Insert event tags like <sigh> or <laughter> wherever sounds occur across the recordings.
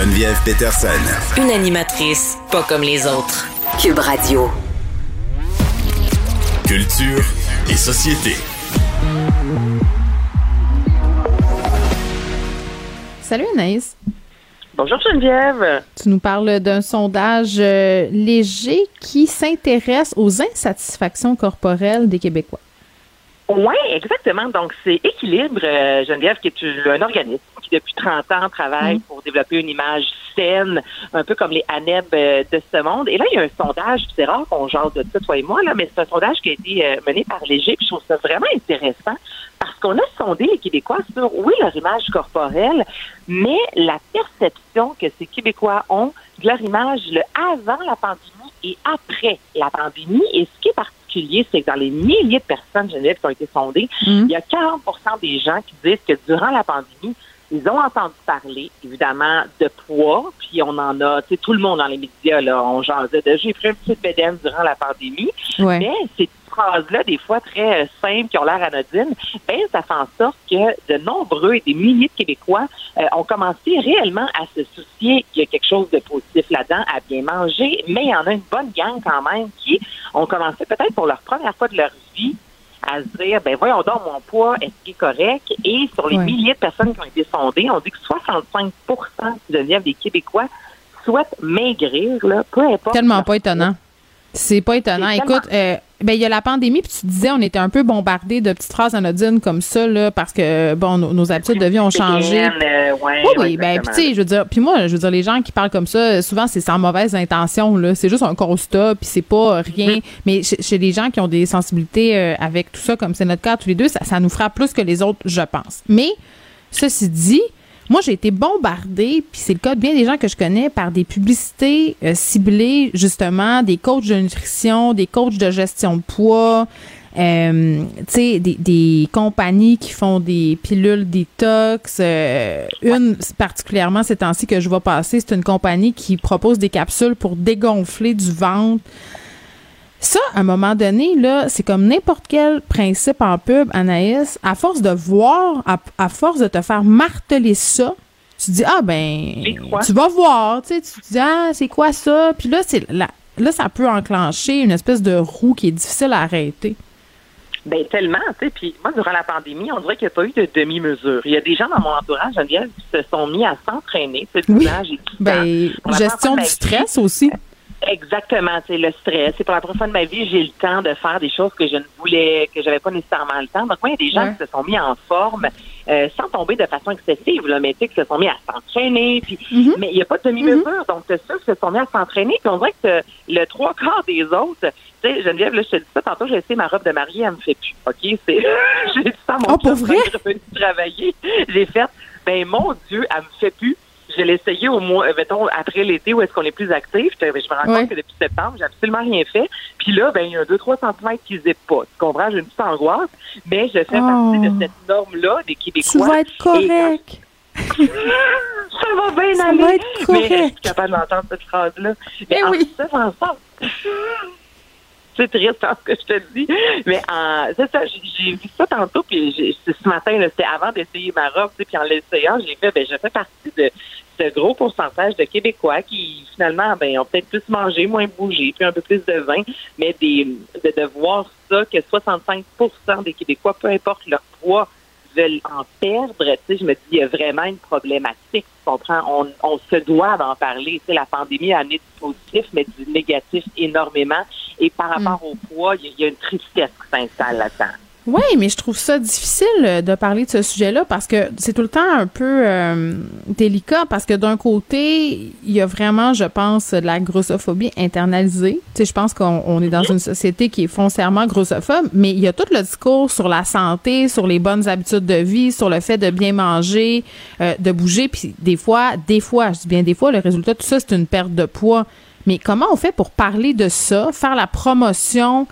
Geneviève Peterson. Une animatrice pas comme les autres. Cube Radio. Culture et société. Salut Anaïs. Bonjour Geneviève. Tu nous parles d'un sondage euh, léger qui s'intéresse aux insatisfactions corporelles des Québécois. Oui, exactement. Donc, c'est Équilibre, euh, Geneviève, qui est un organisme qui, depuis 30 ans, travaille Mm. pour développer une image saine, un peu comme les ANEB euh, de ce monde. Et là, il y a un sondage, c'est rare qu'on jase de ça, toi et moi, là, mais c'est un sondage qui a été euh, mené par Léger, puis je trouve ça vraiment intéressant parce qu'on a sondé les Québécois sur, oui, leur image corporelle, mais la perception que ces Québécois ont de leur image le avant la pandémie et après la pandémie. Et ce qui est particulier, c'est que dans les milliers de personnes, Geneviève, qui ont été sondées, Mm. il y a 40% des gens qui disent que durant la pandémie, ils ont entendu parler, évidemment, de poids, puis on en a, tu sais, tout le monde dans les médias, là, on jasait de j'ai pris un petit bédaine durant la pandémie, Ouais. mais ces phrases-là, des fois très euh, simples, qui ont l'air anodines, ben, ça fait en sorte que de nombreux et des milliers de Québécois euh, ont commencé réellement à se soucier qu'il y a quelque chose de positif là-dedans, à bien manger, mais il y en a une bonne gang quand même qui ont commencé peut-être pour leur première fois de leur vie à se dire, ben voyons donc, mon poids, est-ce qu'il est correct? Et sur les milliers de personnes qui ont été sondées, on dit que 65 Geneviève, des Québécois souhaitent maigrir, là, peu importe. Tellement pas étonnant. C'est pas étonnant. Écoute, euh, ben il y a la pandémie, puis tu disais, on était un peu bombardé de petites phrases anodines comme ça, là, parce que, bon, nos, nos habitudes de vie ont changé. Euh, ouais, Oui, oui, ben, puis tu sais, je veux dire, puis moi, je veux dire, les gens qui parlent comme ça, souvent, c'est sans mauvaise intention, là. C'est juste un constat, puis c'est pas rien. Mm-hmm. Mais chez, chez les gens qui ont des sensibilités euh, avec tout ça, comme c'est notre cas tous les deux, ça, ça nous frappe plus que les autres, je pense. Mais, ceci dit, moi, j'ai été bombardée, puis c'est le cas de bien des gens que je connais, par des publicités euh, ciblées, justement, des coachs de nutrition, des coachs de gestion de poids, euh, tu sais, des, des compagnies qui font des pilules détox. euh, une, particulièrement ces temps-ci que je vois passer, c'est une compagnie qui propose des capsules pour dégonfler du ventre. Ça, à un moment donné, là, c'est comme n'importe quel principe en pub, Anaïs. À force de voir, à, à force de te faire marteler ça, tu dis, ah ben, tu vas voir, tu sais, tu te dis, ah, c'est quoi ça? Puis là, c'est là, là, ça peut enclencher une espèce de roue qui est difficile à arrêter. Ben tellement, tu sais. Puis moi, durant la pandémie, on dirait qu'il n'y a pas eu de demi-mesure. Il y a des gens dans mon entourage, Geneviève, qui se sont mis à s'entraîner. Tu sais, Oui. Ben, gestion du stress aussi. Exactement, c'est le stress. C'est pour la première fois de ma vie, j'ai le temps de faire des choses que je ne voulais, que j'avais pas nécessairement le temps. Donc, moi, il y a des gens Ouais. qui se sont mis en forme euh, sans tomber de façon excessive, là, mais tu sais, qui se sont mis à s'entraîner. Puis, Mhm. mais il n'y a pas de demi-mesure. Donc, t'as ceux qui se sont mis à s'entraîner. Puis, on dirait que le trois quarts des autres. Tu sais, Geneviève, là, je te dis ça tantôt, j'ai essayé ma robe de mariée, elle me fait plus. OK? <laughs> C'est, j'ai dit ça mon Oh, pour vrai? travailler. J'ai fait, ben, mon Dieu, elle me fait plus. Je l'ai essayé au mois, euh, mettons, après l'été où est-ce qu'on est plus actif. Je, je me rends compte que depuis septembre, j'ai absolument rien fait. Puis là, ben, il y a un 2-3 cm qui zippent pas. Tu comprends? J'ai une petite angoisse. Mais je fais Oh. partie de cette norme-là des Québécois. Tu vas être correct. <laughs> ça va bien Ça aller. va être Mais correct. je suis capable d'entendre cette phrase-là. Mais Eh en oui. ça, en ça, c'est triste hein, ce que je te dis. Mais en, c'est ça, j'ai, vu ça tantôt, puis ce matin, c'était avant d'essayer ma robe, puis en l'essayant, j'ai fait, ben, je fais partie de ce gros pourcentage de Québécois qui, finalement, ben, ont peut-être plus mangé, moins bougé, puis un peu plus de vin, mais des, de, de voir ça, que 65% des Québécois, peu importe leur poids, veulent en perdre, tu sais, je me dis, il y a vraiment une problématique, tu comprends? On, on se doit d'en parler. Tu sais, la pandémie a amené du positif, mais du négatif énormément. Et par rapport au poids, il y, a- il y a une tristesse qui s'installe là-dedans. Oui, mais je trouve ça difficile euh, de parler de ce sujet-là parce que c'est tout le temps un peu euh, délicat parce que d'un côté, il y a vraiment, je pense, de la grossophobie internalisée. Tu sais, je pense qu'on on est dans une société qui est foncièrement grossophobe, mais il y a tout le discours sur la santé, sur les bonnes habitudes de vie, sur le fait de bien manger, euh, de bouger, puis des fois, des fois, je dis bien des fois, le résultat de tout ça, c'est une perte de poids. Mais comment on fait pour parler de ça, faire la promotion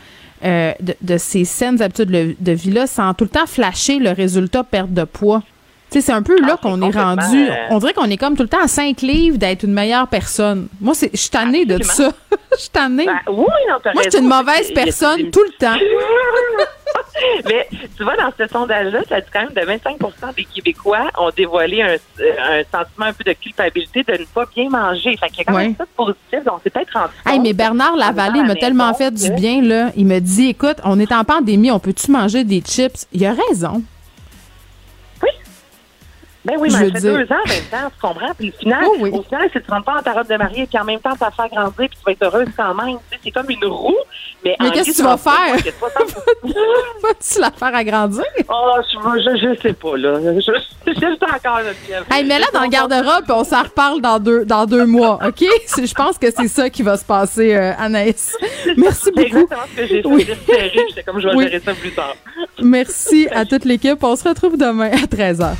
euh, de, de, ces saines habitudes de, de vie-là sans tout le temps flasher le résultat perte de poids? Tu sais, c'est un peu là Ah, qu'on c'est est rendu. euh, On dirait qu'on est comme tout le temps à 5 livres d'être une meilleure personne. Moi, c'est, je suis tannée de ça. <laughs> Je suis tannée. Ben, oui, non, t'as Moi, je suis une mauvaise personne tout le temps. <laughs> <laughs> Mais tu vois, dans ce sondage-là, ça dit quand même de 25% des Québécois ont dévoilé un, un sentiment un peu de culpabilité de ne pas bien manger. Fait qu'il y a quand même ça de positif. On s'est peut-être rendu Hey, mais Bernard Lavallée m'a tellement fait du bien, là. Il me dit, écoute, on est en pandémie, on peut-tu manger des chips? Il a raison. Ben oui, mais ça fait dire- deux ans en même temps, tu comprends? Puis au final, Oh oui. au final, si tu rentres pas ta robe de mariée, puis en même temps, tu vas faire grandir, puis tu vas être heureuse quand même. C'est comme une roue. Mais, Mais en qu'est-ce que tu vas faire? moi, c'est 60 <laughs> Vas-tu la faire agrandir? Oh, je, je, je sais pas, là. Je, je, encore là. Hey, mais là, dans le garde-robe, on s'en reparle dans deux, dans deux mois, OK? <laughs> Je pense que c'est ça qui va se passer, euh, Anaïs. <laughs> Merci C'est beaucoup. exactement ce que j'ai fait. Oui. J'étais comme, je vais Oui. gérer ça plus tard. Merci à toute l'équipe. On se retrouve demain à 13h.